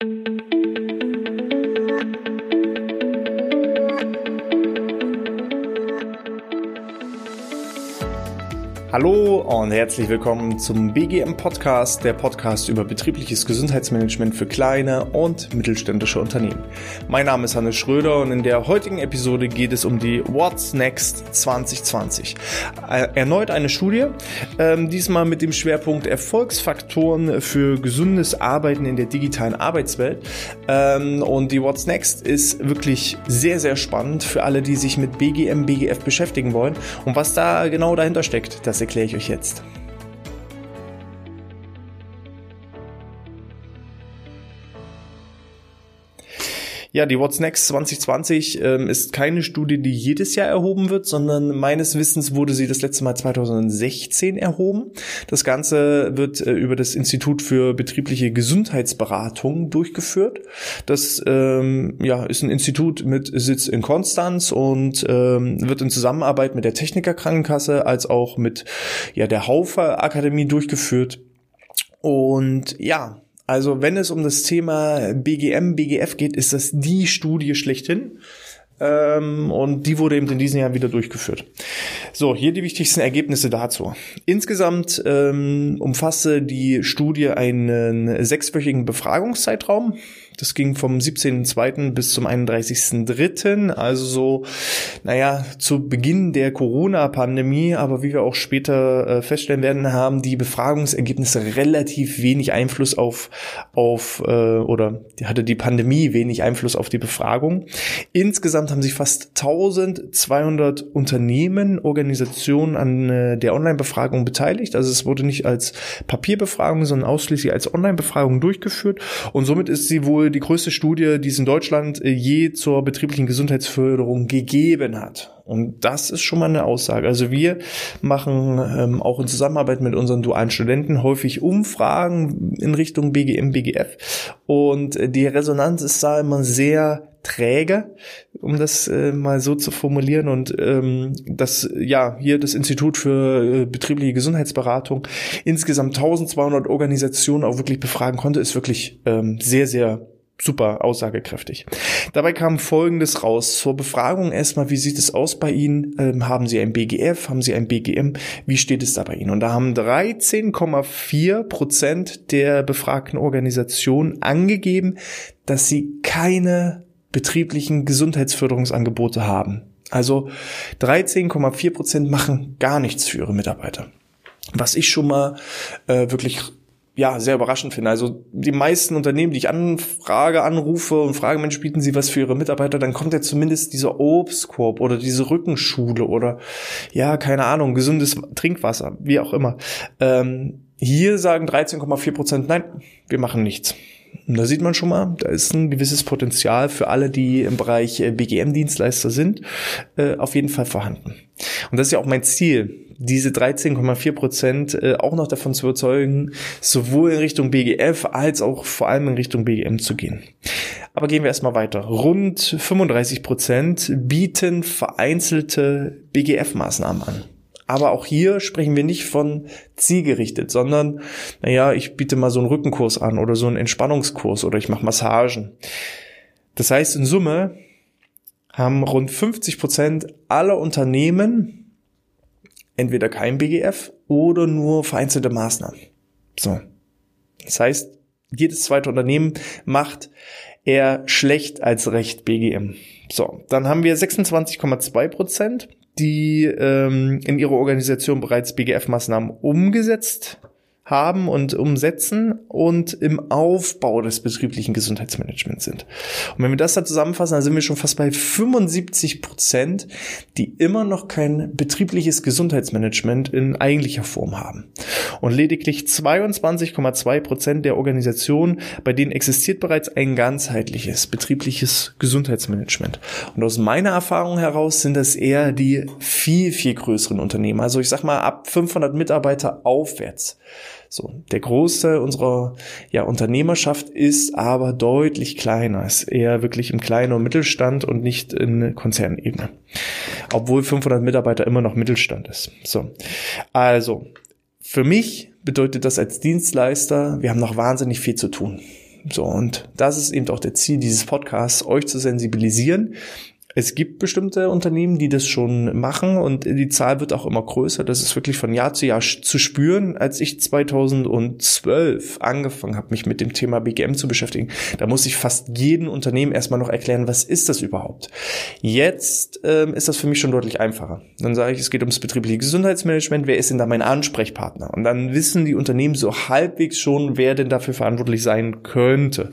thank you Hallo und herzlich willkommen zum BGM Podcast, der Podcast über betriebliches Gesundheitsmanagement für kleine und mittelständische Unternehmen. Mein Name ist Hannes Schröder und in der heutigen Episode geht es um die What's Next 2020. Äh, erneut eine Studie, ähm, diesmal mit dem Schwerpunkt Erfolgsfaktoren für gesundes Arbeiten in der digitalen Arbeitswelt. Ähm, und die What's Next ist wirklich sehr, sehr spannend für alle, die sich mit BGM, BGF beschäftigen wollen. Und was da genau dahinter steckt, das erkläre ich euch jetzt. Ja, die What's Next 2020 ähm, ist keine Studie, die jedes Jahr erhoben wird, sondern meines Wissens wurde sie das letzte Mal 2016 erhoben. Das Ganze wird äh, über das Institut für betriebliche Gesundheitsberatung durchgeführt. Das ähm, ja, ist ein Institut mit Sitz in Konstanz und ähm, wird in Zusammenarbeit mit der Techniker Krankenkasse als auch mit ja, der Haufer Akademie durchgeführt. Und ja, also wenn es um das Thema BGM, BGF geht, ist das die Studie schlechthin. Ähm, und die wurde eben in diesem Jahr wieder durchgeführt. So, hier die wichtigsten Ergebnisse dazu. Insgesamt ähm, umfasste die Studie einen sechswöchigen Befragungszeitraum das ging vom 17.02. bis zum 31.03., also so, naja, zu Beginn der Corona-Pandemie, aber wie wir auch später äh, feststellen werden, haben die Befragungsergebnisse relativ wenig Einfluss auf, auf äh, oder hatte die Pandemie wenig Einfluss auf die Befragung. Insgesamt haben sich fast 1200 Unternehmen, Organisationen an äh, der Online-Befragung beteiligt. Also es wurde nicht als Papierbefragung, sondern ausschließlich als Online-Befragung durchgeführt und somit ist sie wohl die größte Studie, die es in Deutschland äh, je zur betrieblichen Gesundheitsförderung gegeben hat. Und das ist schon mal eine Aussage. Also wir machen ähm, auch in Zusammenarbeit mit unseren dualen Studenten häufig Umfragen in Richtung BGM, BGF. Und äh, die Resonanz ist da immer sehr träge, um das äh, mal so zu formulieren. Und ähm, das, ja, hier das Institut für äh, betriebliche Gesundheitsberatung insgesamt 1200 Organisationen auch wirklich befragen konnte, ist wirklich ähm, sehr, sehr super aussagekräftig. Dabei kam Folgendes raus. Zur Befragung erstmal, wie sieht es aus bei Ihnen? Ähm, haben Sie ein BGF? Haben Sie ein BGM? Wie steht es da bei Ihnen? Und da haben 13,4 Prozent der befragten Organisationen angegeben, dass sie keine betrieblichen Gesundheitsförderungsangebote haben. Also 13,4 Prozent machen gar nichts für ihre Mitarbeiter. Was ich schon mal äh, wirklich ja, sehr überraschend finde. Also die meisten Unternehmen, die ich anfrage, anrufe und frage, Mensch, bieten Sie was für Ihre Mitarbeiter, dann kommt ja zumindest dieser Obstkorb oder diese Rückenschule oder ja, keine Ahnung, gesundes Trinkwasser, wie auch immer. Ähm, hier sagen 13,4 Prozent, nein, wir machen nichts. Und da sieht man schon mal, da ist ein gewisses Potenzial für alle, die im Bereich äh, BGM-Dienstleister sind, äh, auf jeden Fall vorhanden. Und das ist ja auch mein Ziel, diese 13,4 Prozent äh, auch noch davon zu überzeugen, sowohl in Richtung BGF als auch vor allem in Richtung BGM zu gehen. Aber gehen wir erstmal weiter. Rund 35 Prozent bieten vereinzelte BGF-Maßnahmen an. Aber auch hier sprechen wir nicht von zielgerichtet, sondern, naja, ich biete mal so einen Rückenkurs an oder so einen Entspannungskurs oder ich mache Massagen. Das heißt, in Summe haben rund 50 Prozent aller Unternehmen entweder kein BGF oder nur vereinzelte Maßnahmen. So. Das heißt, jedes zweite Unternehmen macht eher schlecht als recht BGM. So, dann haben wir 26,2 Prozent, die ähm, in ihrer Organisation bereits BGF-Maßnahmen umgesetzt haben und umsetzen und im Aufbau des betrieblichen Gesundheitsmanagements sind. Und wenn wir das dann zusammenfassen, dann sind wir schon fast bei 75 Prozent, die immer noch kein betriebliches Gesundheitsmanagement in eigentlicher Form haben. Und lediglich 22,2 Prozent der Organisationen, bei denen existiert bereits ein ganzheitliches betriebliches Gesundheitsmanagement. Und aus meiner Erfahrung heraus sind das eher die viel, viel größeren Unternehmen. Also ich sag mal ab 500 Mitarbeiter aufwärts. So, der Großteil unserer ja, Unternehmerschaft ist aber deutlich kleiner, ist eher wirklich im kleinen und Mittelstand und nicht in Konzernebene. Obwohl 500 Mitarbeiter immer noch Mittelstand ist. So, also für mich bedeutet das als Dienstleister, wir haben noch wahnsinnig viel zu tun. So, und das ist eben auch der Ziel dieses Podcasts, euch zu sensibilisieren, es gibt bestimmte Unternehmen, die das schon machen und die Zahl wird auch immer größer. Das ist wirklich von Jahr zu Jahr zu spüren. Als ich 2012 angefangen habe, mich mit dem Thema BGM zu beschäftigen, da muss ich fast jedem Unternehmen erstmal noch erklären, was ist das überhaupt. Jetzt ähm, ist das für mich schon deutlich einfacher. Dann sage ich, es geht ums betriebliche Gesundheitsmanagement. Wer ist denn da mein Ansprechpartner? Und dann wissen die Unternehmen so halbwegs schon, wer denn dafür verantwortlich sein könnte.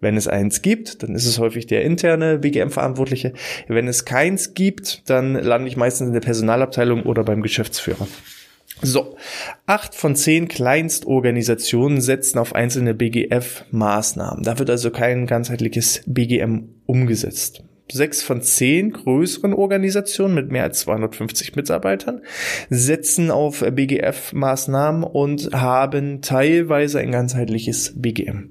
Wenn es eins gibt, dann ist es häufig der interne BGM-Verantwortliche. Wenn es keins gibt, dann lande ich meistens in der Personalabteilung oder beim Geschäftsführer. So, acht von zehn Kleinstorganisationen setzen auf einzelne BGF-Maßnahmen. Da wird also kein ganzheitliches BGM umgesetzt. Sechs von zehn größeren Organisationen mit mehr als 250 Mitarbeitern setzen auf BGF-Maßnahmen und haben teilweise ein ganzheitliches BGM.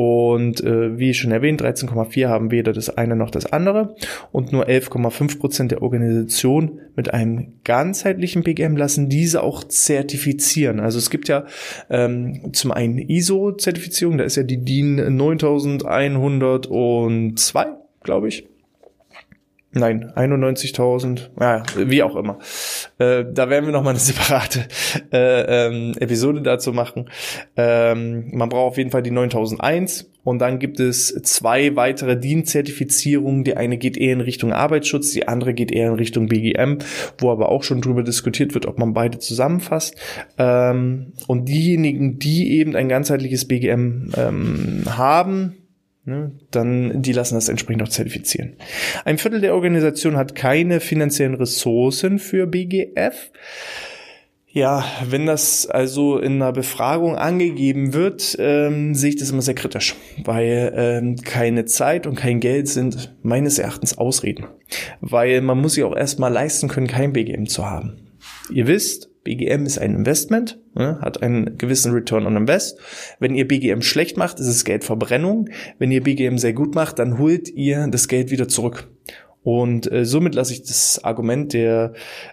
Und äh, wie schon erwähnt, 13,4 haben weder das eine noch das andere. Und nur 11,5 Prozent der Organisation mit einem ganzheitlichen BGM lassen diese auch zertifizieren. Also es gibt ja ähm, zum einen ISO-Zertifizierung, da ist ja die DIN 9102, glaube ich. Nein, 91.000, ja, wie auch immer. Äh, da werden wir noch mal eine separate äh, ähm, Episode dazu machen. Ähm, man braucht auf jeden Fall die 9001 und dann gibt es zwei weitere DIN-Zertifizierungen. Die eine geht eher in Richtung Arbeitsschutz, die andere geht eher in Richtung BGM, wo aber auch schon drüber diskutiert wird, ob man beide zusammenfasst. Ähm, und diejenigen, die eben ein ganzheitliches BGM ähm, haben, ne, dann die lassen das entsprechend auch zertifizieren. Ein Viertel der Organisation hat keine finanziellen Ressourcen für BGF. Ja, wenn das also in einer Befragung angegeben wird, ähm, sehe ich das immer sehr kritisch, weil ähm, keine Zeit und kein Geld sind meines Erachtens Ausreden. Weil man muss sich auch erstmal leisten können, kein BGM zu haben. Ihr wisst, BGM ist ein Investment, ne, hat einen gewissen Return on Invest. Wenn ihr BGM schlecht macht, ist es Geldverbrennung. Wenn ihr BGM sehr gut macht, dann holt ihr das Geld wieder zurück. Und äh, somit lasse ich das Argument der,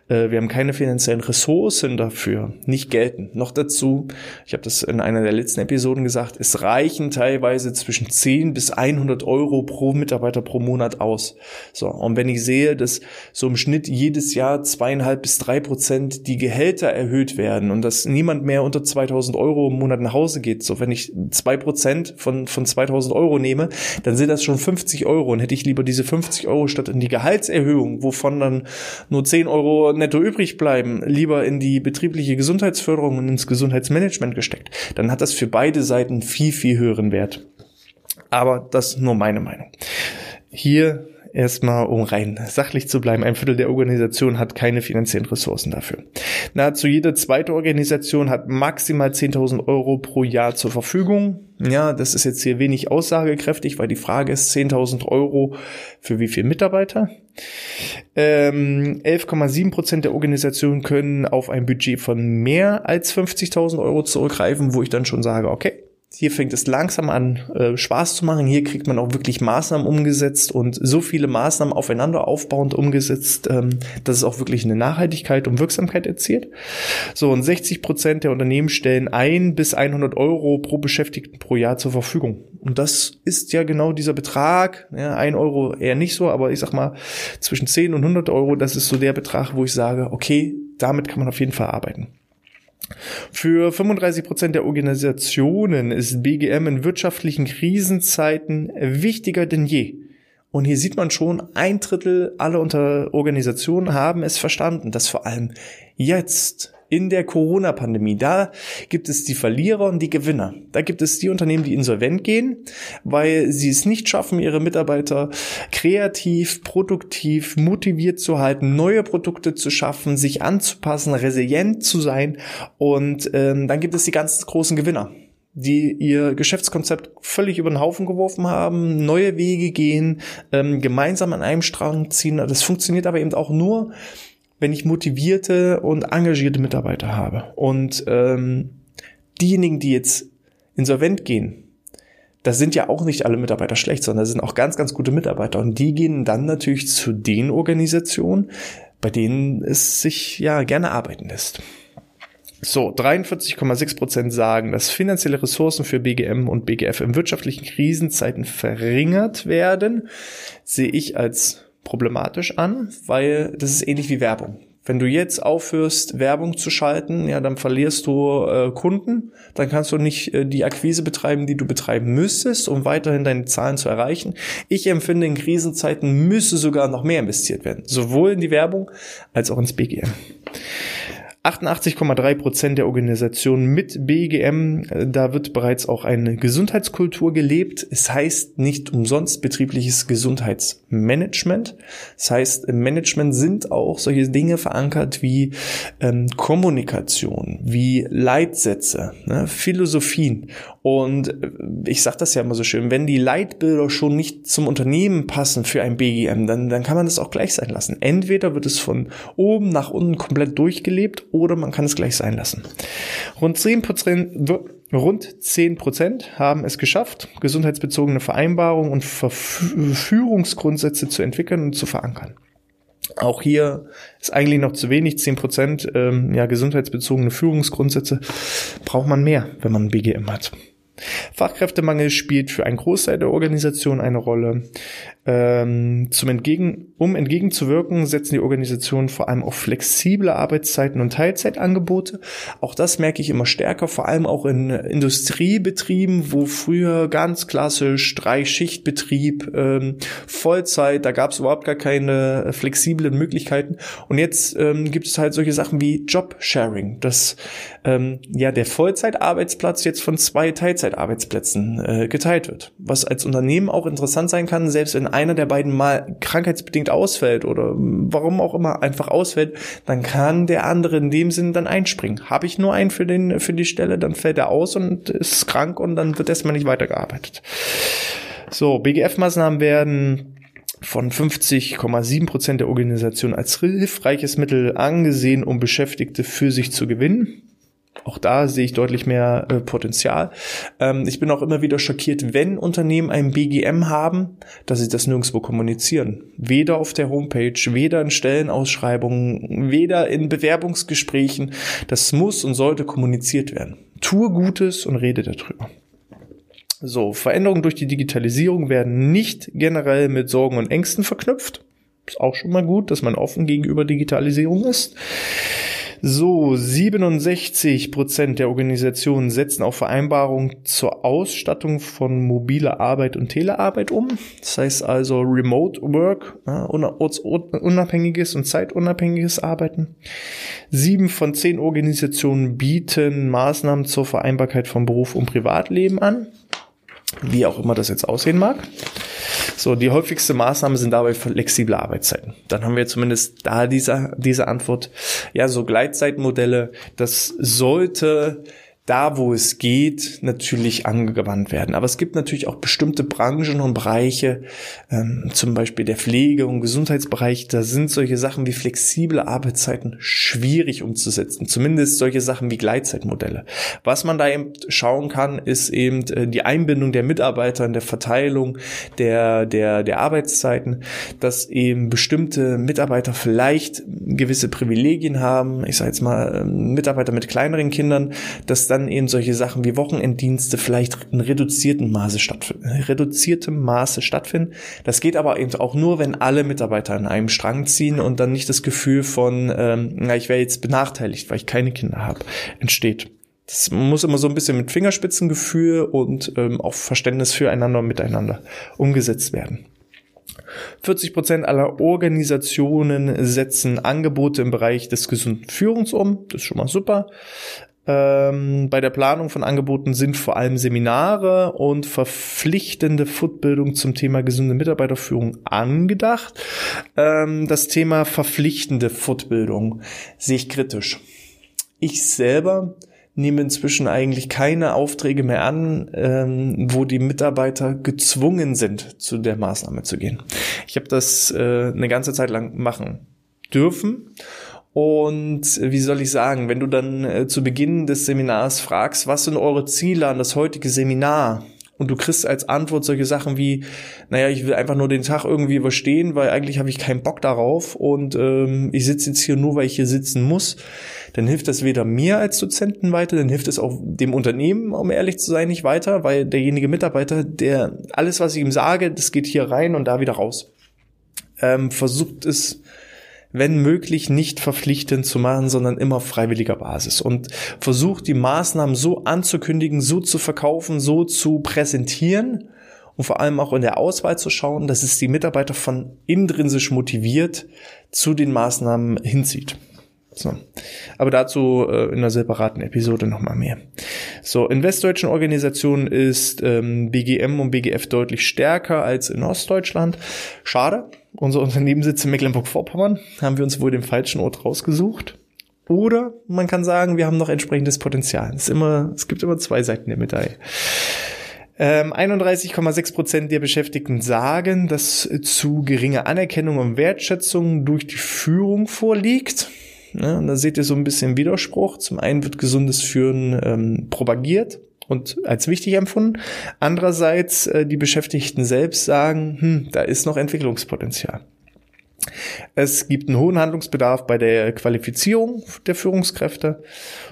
äh, wir haben keine finanziellen Ressourcen dafür, nicht gelten. Noch dazu, ich habe das in einer der letzten Episoden gesagt, es reichen teilweise zwischen 10 bis 100 Euro pro Mitarbeiter pro Monat aus. So, und wenn ich sehe, dass so im Schnitt jedes Jahr zweieinhalb bis drei Prozent die Gehälter erhöht werden und dass niemand mehr unter 2000 Euro im Monat nach Hause geht, so wenn ich zwei Prozent von, von 2000 Euro nehme, dann sind das schon 50 Euro und hätte ich lieber diese 50 Euro statt in die Gehaltserhöhung, wovon dann nur 10 Euro netto übrig bleiben, lieber in die betriebliche Gesundheitsförderung und ins Gesundheitsmanagement gesteckt, dann hat das für beide Seiten viel, viel höheren Wert. Aber das nur meine Meinung. Hier erstmal, um rein sachlich zu bleiben, ein Viertel der Organisation hat keine finanziellen Ressourcen dafür. Nahezu jede zweite Organisation hat maximal 10.000 Euro pro Jahr zur Verfügung. Ja, das ist jetzt hier wenig aussagekräftig, weil die Frage ist 10.000 Euro für wie viele Mitarbeiter? Ähm, 11,7 Prozent der Organisationen können auf ein Budget von mehr als 50.000 Euro zurückgreifen, wo ich dann schon sage, okay, hier fängt es langsam an, äh, Spaß zu machen. Hier kriegt man auch wirklich Maßnahmen umgesetzt und so viele Maßnahmen aufeinander aufbauend umgesetzt, ähm, dass es auch wirklich eine Nachhaltigkeit und Wirksamkeit erzielt. So, und 60 Prozent der Unternehmen stellen ein bis 100 Euro pro Beschäftigten pro Jahr zur Verfügung. Und das ist ja genau dieser Betrag. Ja, ein Euro eher nicht so, aber ich sag mal, zwischen 10 und 100 Euro, das ist so der Betrag, wo ich sage, okay, damit kann man auf jeden Fall arbeiten. Für 35 Prozent der Organisationen ist BGM in wirtschaftlichen Krisenzeiten wichtiger denn je. Und hier sieht man schon, ein Drittel aller Organisationen haben es verstanden, dass vor allem jetzt in der Corona-Pandemie. Da gibt es die Verlierer und die Gewinner. Da gibt es die Unternehmen, die insolvent gehen, weil sie es nicht schaffen, ihre Mitarbeiter kreativ, produktiv, motiviert zu halten, neue Produkte zu schaffen, sich anzupassen, resilient zu sein. Und ähm, dann gibt es die ganz großen Gewinner die ihr Geschäftskonzept völlig über den Haufen geworfen haben, neue Wege gehen, ähm, gemeinsam an einem Strang ziehen. Das funktioniert aber eben auch nur, wenn ich motivierte und engagierte Mitarbeiter habe. Und ähm, diejenigen, die jetzt insolvent gehen, das sind ja auch nicht alle Mitarbeiter schlecht, sondern das sind auch ganz, ganz gute Mitarbeiter. Und die gehen dann natürlich zu den Organisationen, bei denen es sich ja gerne arbeiten lässt. So, 43,6 Prozent sagen, dass finanzielle Ressourcen für BGM und BGF in wirtschaftlichen Krisenzeiten verringert werden. Sehe ich als problematisch an, weil das ist ähnlich wie Werbung. Wenn du jetzt aufhörst, Werbung zu schalten, ja, dann verlierst du äh, Kunden, dann kannst du nicht äh, die Akquise betreiben, die du betreiben müsstest, um weiterhin deine Zahlen zu erreichen. Ich empfinde, in Krisenzeiten müsse sogar noch mehr investiert werden, sowohl in die Werbung als auch ins BGM. 88,3 Prozent der Organisationen mit BGM, äh, da wird bereits auch eine Gesundheitskultur gelebt. Es heißt nicht umsonst betriebliches Gesundheitsmanagement. Das heißt, im Management sind auch solche Dinge verankert wie ähm, Kommunikation, wie Leitsätze, ne, Philosophien. Und äh, ich sage das ja immer so schön, wenn die Leitbilder schon nicht zum Unternehmen passen für ein BGM, dann, dann kann man das auch gleich sein lassen. Entweder wird es von oben nach unten komplett durchgelebt oder man kann es gleich sein lassen. Rund 10 Prozent, rund 10 Prozent haben es geschafft, gesundheitsbezogene Vereinbarungen und Verführungsgrundsätze zu entwickeln und zu verankern. Auch hier ist eigentlich noch zu wenig, 10 Prozent ähm, ja, gesundheitsbezogene Führungsgrundsätze braucht man mehr, wenn man ein BGM hat. Fachkräftemangel spielt für einen Großteil der Organisation eine Rolle. Ähm, zum Entgegen, um entgegenzuwirken, setzen die Organisationen vor allem auf flexible Arbeitszeiten und Teilzeitangebote. Auch das merke ich immer stärker, vor allem auch in Industriebetrieben, wo früher ganz klassisch Drei-Schicht-Betrieb, ähm, Vollzeit, da gab es überhaupt gar keine flexiblen Möglichkeiten. Und jetzt ähm, gibt es halt solche Sachen wie Job-Sharing, dass ähm, ja der Vollzeitarbeitsplatz jetzt von zwei Teilzeitarbeitsplätzen äh, geteilt wird. Was als Unternehmen auch interessant sein kann, selbst wenn einer der beiden mal krankheitsbedingt ausfällt oder warum auch immer einfach ausfällt, dann kann der andere in dem Sinn dann einspringen. Habe ich nur einen für den für die Stelle, dann fällt er aus und ist krank und dann wird erstmal nicht weitergearbeitet. So, BGF-Maßnahmen werden von 50,7 Prozent der Organisation als hilfreiches Mittel angesehen, um Beschäftigte für sich zu gewinnen. Auch da sehe ich deutlich mehr äh, Potenzial. Ähm, ich bin auch immer wieder schockiert, wenn Unternehmen ein BGM haben, dass sie das nirgendwo kommunizieren. Weder auf der Homepage, weder in Stellenausschreibungen, weder in Bewerbungsgesprächen. Das muss und sollte kommuniziert werden. Tue Gutes und rede darüber. So, Veränderungen durch die Digitalisierung werden nicht generell mit Sorgen und Ängsten verknüpft. Ist auch schon mal gut, dass man offen gegenüber Digitalisierung ist. So, 67 Prozent der Organisationen setzen auf Vereinbarungen zur Ausstattung von mobiler Arbeit und Telearbeit um. Das heißt also Remote Work, ortsunabhängiges und zeitunabhängiges Arbeiten. Sieben von zehn Organisationen bieten Maßnahmen zur Vereinbarkeit von Beruf und Privatleben an. Wie auch immer das jetzt aussehen mag. So, die häufigste Maßnahme sind dabei flexible Arbeitszeiten. Dann haben wir zumindest da diese, diese Antwort. Ja, so Gleitzeitmodelle, das sollte da, wo es geht, natürlich angewandt werden. Aber es gibt natürlich auch bestimmte Branchen und Bereiche, ähm, zum Beispiel der Pflege- und Gesundheitsbereich, da sind solche Sachen wie flexible Arbeitszeiten schwierig umzusetzen. Zumindest solche Sachen wie Gleitzeitmodelle. Was man da eben schauen kann, ist eben äh, die Einbindung der Mitarbeiter in der Verteilung der, der, der Arbeitszeiten, dass eben bestimmte Mitarbeiter vielleicht gewisse Privilegien haben. Ich sage jetzt mal, ähm, Mitarbeiter mit kleineren Kindern, dass dann eben solche Sachen wie Wochenenddienste vielleicht in reduziertem Maße stattfinden, reduziertem Maße stattfinden. Das geht aber eben auch nur, wenn alle Mitarbeiter an einem Strang ziehen und dann nicht das Gefühl von, ähm, na, ich wäre jetzt benachteiligt, weil ich keine Kinder habe, entsteht. Das muss immer so ein bisschen mit Fingerspitzengefühl und ähm, auch Verständnis füreinander und miteinander umgesetzt werden. 40 Prozent aller Organisationen setzen Angebote im Bereich des gesunden Führungs um. Das ist schon mal super. Ähm, bei der Planung von Angeboten sind vor allem Seminare und verpflichtende Fortbildung zum Thema gesunde Mitarbeiterführung angedacht. Ähm, das Thema verpflichtende Fortbildung sehe ich kritisch. Ich selber nehme inzwischen eigentlich keine Aufträge mehr an, ähm, wo die Mitarbeiter gezwungen sind, zu der Maßnahme zu gehen. Ich habe das äh, eine ganze Zeit lang machen dürfen und wie soll ich sagen, wenn du dann äh, zu Beginn des Seminars fragst, was sind eure Ziele an das heutige Seminar? und du kriegst als Antwort solche Sachen wie, naja, ich will einfach nur den Tag irgendwie überstehen, weil eigentlich habe ich keinen Bock darauf und ähm, ich sitze jetzt hier nur, weil ich hier sitzen muss, dann hilft das weder mir als Dozenten weiter, dann hilft es auch dem Unternehmen, um ehrlich zu sein, nicht weiter, weil derjenige Mitarbeiter, der alles, was ich ihm sage, das geht hier rein und da wieder raus. Ähm, versucht es wenn möglich, nicht verpflichtend zu machen, sondern immer auf freiwilliger Basis. Und versucht die Maßnahmen so anzukündigen, so zu verkaufen, so zu präsentieren und vor allem auch in der Auswahl zu schauen, dass es die Mitarbeiter von intrinsisch motiviert zu den Maßnahmen hinzieht. So. Aber dazu äh, in einer separaten Episode nochmal mehr. So, in westdeutschen Organisationen ist ähm, BGM und BGF deutlich stärker als in Ostdeutschland. Schade. Unser Unternehmen sitzt in Mecklenburg-Vorpommern. Haben wir uns wohl den falschen Ort rausgesucht. Oder man kann sagen, wir haben noch entsprechendes Potenzial. Es, ist immer, es gibt immer zwei Seiten der Medaille. Ähm, 31,6 Prozent der Beschäftigten sagen, dass zu geringe Anerkennung und Wertschätzung durch die Führung vorliegt. Ne? Und da seht ihr so ein bisschen Widerspruch. Zum einen wird gesundes Führen ähm, propagiert und als wichtig empfunden. Andererseits äh, die Beschäftigten selbst sagen, hm, da ist noch Entwicklungspotenzial. Es gibt einen hohen Handlungsbedarf bei der Qualifizierung der Führungskräfte.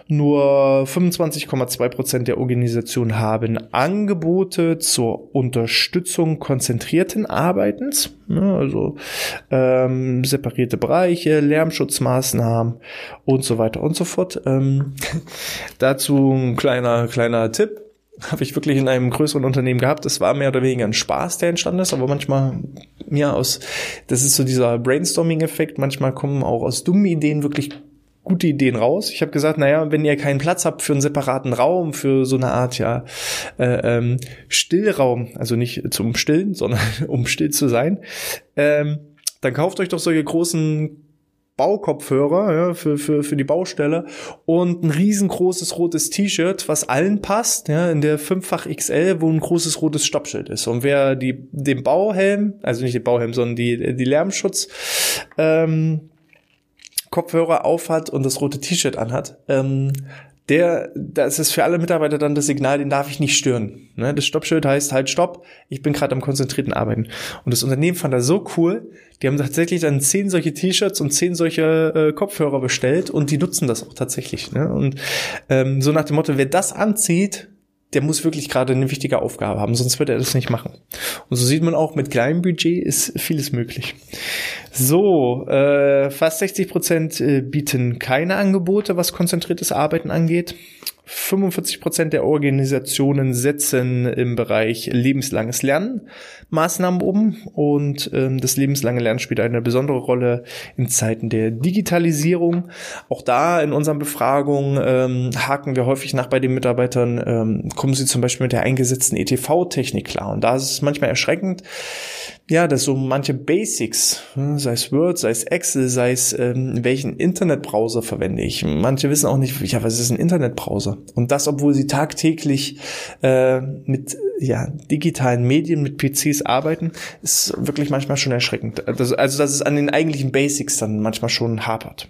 Nur 25,2 Prozent der Organisationen haben Angebote zur Unterstützung konzentrierten Arbeitens, also ähm, separierte Bereiche, Lärmschutzmaßnahmen und so weiter und so fort. Ähm, dazu ein kleiner kleiner Tipp habe ich wirklich in einem größeren Unternehmen gehabt. Das war mehr oder weniger ein Spaß, der entstanden ist, aber manchmal, ja, aus, das ist so dieser Brainstorming-Effekt. Manchmal kommen auch aus dummen Ideen wirklich gute Ideen raus. Ich habe gesagt, naja, wenn ihr keinen Platz habt für einen separaten Raum, für so eine Art, ja, äh, ähm, Stillraum, also nicht zum Stillen, sondern um still zu sein, ähm, dann kauft euch doch solche großen Baukopfhörer ja, für, für, für die Baustelle und ein riesengroßes rotes T-Shirt, was allen passt, ja, in der fünffach XL, wo ein großes rotes Stoppschild ist. Und wer die, den Bauhelm, also nicht den Bauhelm, sondern die, die Lärmschutz, ähm, Kopfhörer aufhat und das rote T-Shirt anhat, ähm, der, das ist für alle Mitarbeiter dann das Signal, den darf ich nicht stören. Ne? Das Stoppschild heißt halt Stopp, ich bin gerade am konzentrierten Arbeiten. Und das Unternehmen fand das so cool, die haben tatsächlich dann zehn solche T-Shirts und zehn solche äh, Kopfhörer bestellt und die nutzen das auch tatsächlich. Ne? Und ähm, so nach dem Motto, wer das anzieht, der muss wirklich gerade eine wichtige Aufgabe haben, sonst wird er das nicht machen. Und so sieht man auch, mit kleinem Budget ist vieles möglich. So, äh, fast 60 Prozent äh, bieten keine Angebote, was konzentriertes Arbeiten angeht. 45 Prozent der Organisationen setzen im Bereich lebenslanges Lernen Maßnahmen um und ähm, das lebenslange Lernen spielt eine besondere Rolle in Zeiten der Digitalisierung. Auch da in unseren Befragungen ähm, haken wir häufig nach bei den Mitarbeitern, ähm, kommen sie zum Beispiel mit der eingesetzten ETV-Technik klar und da ist es manchmal erschreckend, ja, dass so manche Basics, hm, sei es Word, sei es Excel, sei es ähm, welchen Internetbrowser verwende ich. Manche wissen auch nicht, ja, was ist ein Internetbrowser? Und das, obwohl sie tagtäglich äh, mit ja, digitalen Medien, mit PCs arbeiten, ist wirklich manchmal schon erschreckend. Also, dass es an den eigentlichen Basics dann manchmal schon hapert.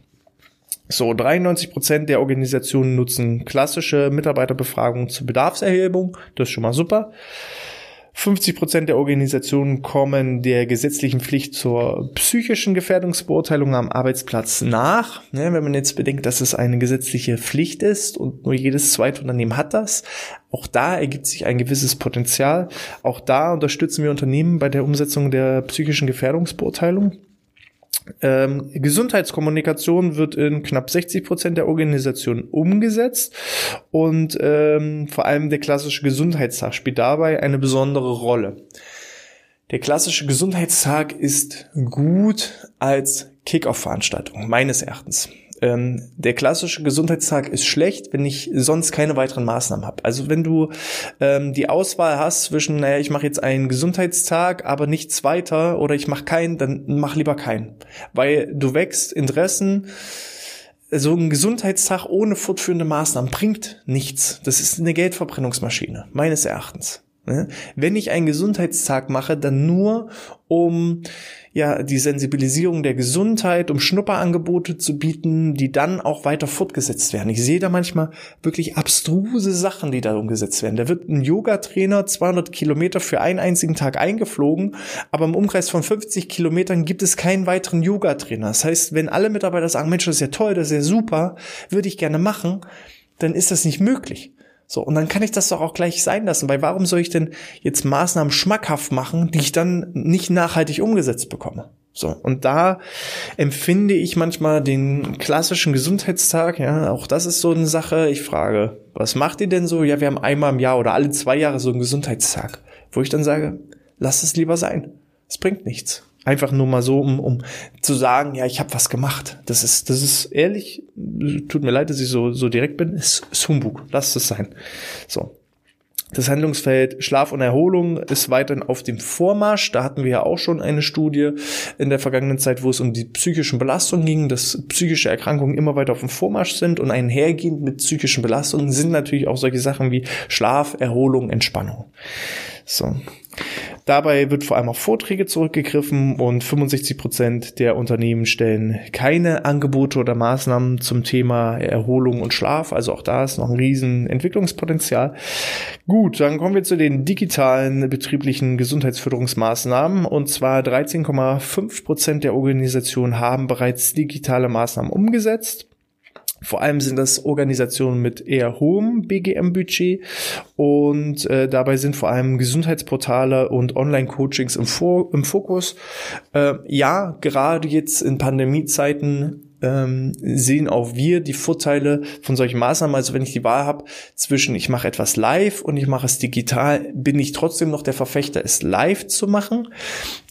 So, 93 Prozent der Organisationen nutzen klassische Mitarbeiterbefragungen zur Bedarfserhebung. Das ist schon mal super. 50 Prozent der Organisationen kommen der gesetzlichen Pflicht zur psychischen Gefährdungsbeurteilung am Arbeitsplatz nach. Ja, wenn man jetzt bedenkt, dass es eine gesetzliche Pflicht ist und nur jedes zweite Unternehmen hat das, auch da ergibt sich ein gewisses Potenzial. Auch da unterstützen wir Unternehmen bei der Umsetzung der psychischen Gefährdungsbeurteilung. Ähm, Gesundheitskommunikation wird in knapp 60 Prozent der Organisationen umgesetzt und ähm, vor allem der klassische Gesundheitstag spielt dabei eine besondere Rolle. Der klassische Gesundheitstag ist gut als Kick-Off-Veranstaltung, meines Erachtens ähm, der klassische Gesundheitstag ist schlecht, wenn ich sonst keine weiteren Maßnahmen habe. Also wenn du ähm, die Auswahl hast zwischen, naja, ich mache jetzt einen Gesundheitstag, aber nichts weiter oder ich mache keinen, dann mach lieber keinen. Weil du wächst Interessen, so ein Gesundheitstag ohne fortführende Maßnahmen bringt nichts. Das ist eine Geldverbrennungsmaschine, meines Erachtens. Ne? Wenn ich einen Gesundheitstag mache, dann nur um ja die Sensibilisierung der Gesundheit, um Schnupperangebote zu bieten, die dann auch weiter fortgesetzt werden. Ich sehe da manchmal wirklich abstruse Sachen, die da umgesetzt werden. Da wird ein Yoga-Trainer 200 Kilometer für einen einzigen Tag eingeflogen, aber im Umkreis von 50 Kilometern gibt es keinen weiteren Yoga-Trainer. Das heißt, wenn alle Mitarbeiter sagen, Mensch, das ist ja toll, das ist ja super, würde ich gerne machen, dann ist das nicht möglich. So, und dann kann ich das doch auch gleich sein lassen, weil warum soll ich denn jetzt Maßnahmen schmackhaft machen, die ich dann nicht nachhaltig umgesetzt bekomme? So, und da empfinde ich manchmal den klassischen Gesundheitstag, ja, auch das ist so eine Sache. Ich frage, was macht ihr denn so? Ja, wir haben einmal im Jahr oder alle zwei Jahre so einen Gesundheitstag, wo ich dann sage, lass es lieber sein. Es bringt nichts. Einfach nur mal so, um, um zu sagen, ja, ich habe was gemacht. Das ist, das ist ehrlich, tut mir leid, dass ich so, so direkt bin, ist, ist Humbug. Lass es sein. So. Das Handlungsfeld Schlaf und Erholung ist weiterhin auf dem Vormarsch. Da hatten wir ja auch schon eine Studie in der vergangenen Zeit, wo es um die psychischen Belastungen ging, dass psychische Erkrankungen immer weiter auf dem Vormarsch sind und einhergehend mit psychischen Belastungen sind natürlich auch solche Sachen wie Schlaf, Erholung, Entspannung. So. Dabei wird vor allem auf Vorträge zurückgegriffen und 65 Prozent der Unternehmen stellen keine Angebote oder Maßnahmen zum Thema Erholung und Schlaf. Also auch da ist noch ein riesen Entwicklungspotenzial. Gut, dann kommen wir zu den digitalen betrieblichen Gesundheitsförderungsmaßnahmen. Und zwar 13,5 Prozent der Organisationen haben bereits digitale Maßnahmen umgesetzt. Vor allem sind das Organisationen mit eher hohem BGM-Budget und äh, dabei sind vor allem Gesundheitsportale und Online-Coachings im, im Fokus. Äh, ja, gerade jetzt in Pandemiezeiten ähm, sehen auch wir die Vorteile von solchen Maßnahmen. Also wenn ich die Wahl habe zwischen ich mache etwas live und ich mache es digital, bin ich trotzdem noch der Verfechter, es live zu machen.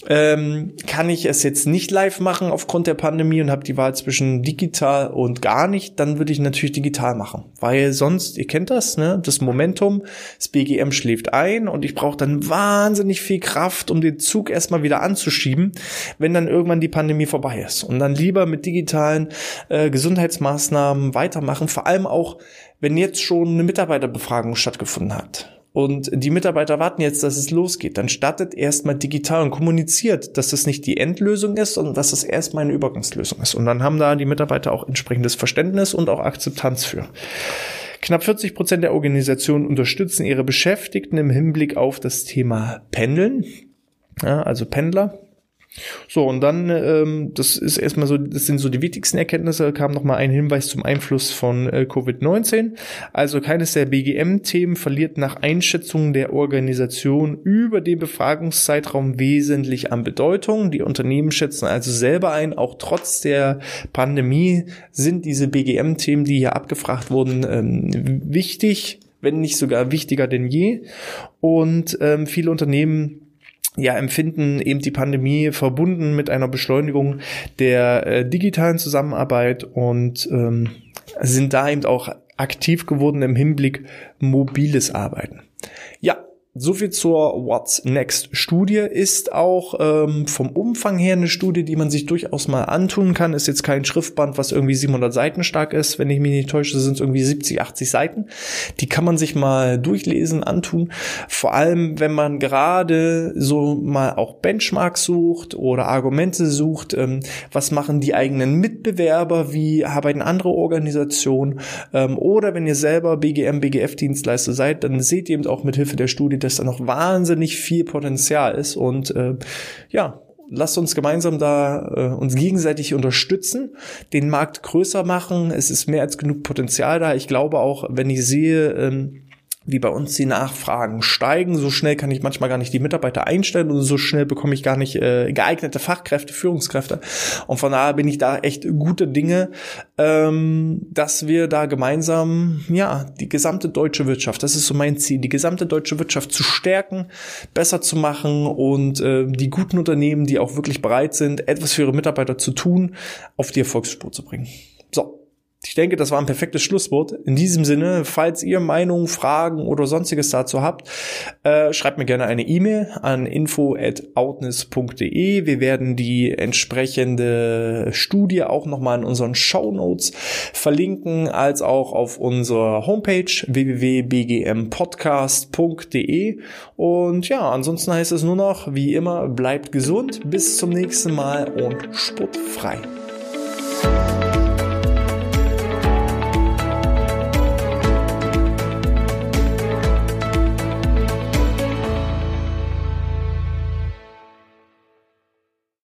Ähm, kann ich es jetzt nicht live machen aufgrund der Pandemie und habe die Wahl zwischen digital und gar nicht, dann würde ich natürlich digital machen. Weil sonst, ihr kennt das, ne? das Momentum, das BGM schläft ein und ich brauche dann wahnsinnig viel Kraft, um den Zug erstmal wieder anzuschieben, wenn dann irgendwann die Pandemie vorbei ist. Und dann lieber mit digitalen äh, Gesundheitsmaßnahmen weitermachen, vor allem auch, wenn jetzt schon eine Mitarbeiterbefragung stattgefunden hat und die Mitarbeiter warten jetzt, dass es losgeht, dann startet erstmal digital und kommuniziert, dass das nicht die Endlösung ist, sondern dass es erstmal eine Übergangslösung ist. Und dann haben da die Mitarbeiter auch entsprechendes Verständnis und auch Akzeptanz für. Knapp 40 Prozent der Organisationen unterstützen ihre Beschäftigten im Hinblick auf das Thema Pendeln, ja, also Pendler. So, und dann, ähm, das ist erstmal so, das sind so die wichtigsten Erkenntnisse, kam nochmal ein Hinweis zum Einfluss von äh, Covid-19. Also keines der BGM-Themen verliert nach Einschätzung der Organisation über den Befragungszeitraum wesentlich an Bedeutung. Die Unternehmen schätzen also selber ein, auch trotz der Pandemie sind diese BGM-Themen, die hier abgefragt wurden, ähm, wichtig, wenn nicht sogar wichtiger denn je. Und ähm, viele Unternehmen ja, empfinden eben die Pandemie verbunden mit einer Beschleunigung der äh, digitalen Zusammenarbeit und ähm, sind da eben auch aktiv geworden im Hinblick mobiles Arbeiten. Ja, so viel zur What's Next Studie ist auch ähm, vom Umfang her eine Studie, die man sich durchaus mal antun kann. Ist jetzt kein Schriftband, was irgendwie 700 Seiten stark ist. Wenn ich mich nicht täusche, sind es irgendwie 70, 80 Seiten. Die kann man sich mal durchlesen, antun. Vor allem, wenn man gerade so mal auch Benchmarks sucht oder Argumente sucht. Ähm, was machen die eigenen Mitbewerber? Wie arbeiten andere Organisationen? Ähm, oder wenn ihr selber BGM, BGF-Dienstleister seid, dann seht ihr eben auch mit Hilfe der Studie, dass da noch wahnsinnig viel Potenzial ist und äh, ja, lasst uns gemeinsam da äh, uns gegenseitig unterstützen, den Markt größer machen. Es ist mehr als genug Potenzial da. Ich glaube auch, wenn ich sehe, ähm, wie bei uns die Nachfragen steigen. So schnell kann ich manchmal gar nicht die Mitarbeiter einstellen und so schnell bekomme ich gar nicht äh, geeignete Fachkräfte, Führungskräfte. Und von daher bin ich da echt gute Dinge, ähm, dass wir da gemeinsam, ja, die gesamte deutsche Wirtschaft, das ist so mein Ziel, die gesamte deutsche Wirtschaft zu stärken, besser zu machen und äh, die guten Unternehmen, die auch wirklich bereit sind, etwas für ihre Mitarbeiter zu tun, auf die Erfolgsspur zu bringen. So, Ich denke, das war ein perfektes Schlusswort. In diesem Sinne, falls ihr Meinungen, Fragen oder sonstiges dazu habt, äh, schreibt mir gerne eine E-Mail an info@outness.de. Wir werden die entsprechende Studie auch nochmal in unseren Show Notes verlinken, als auch auf unserer Homepage www.bgmpodcast.de. Und ja, ansonsten heißt es nur noch, wie immer, bleibt gesund. Bis zum nächsten Mal und sportfrei.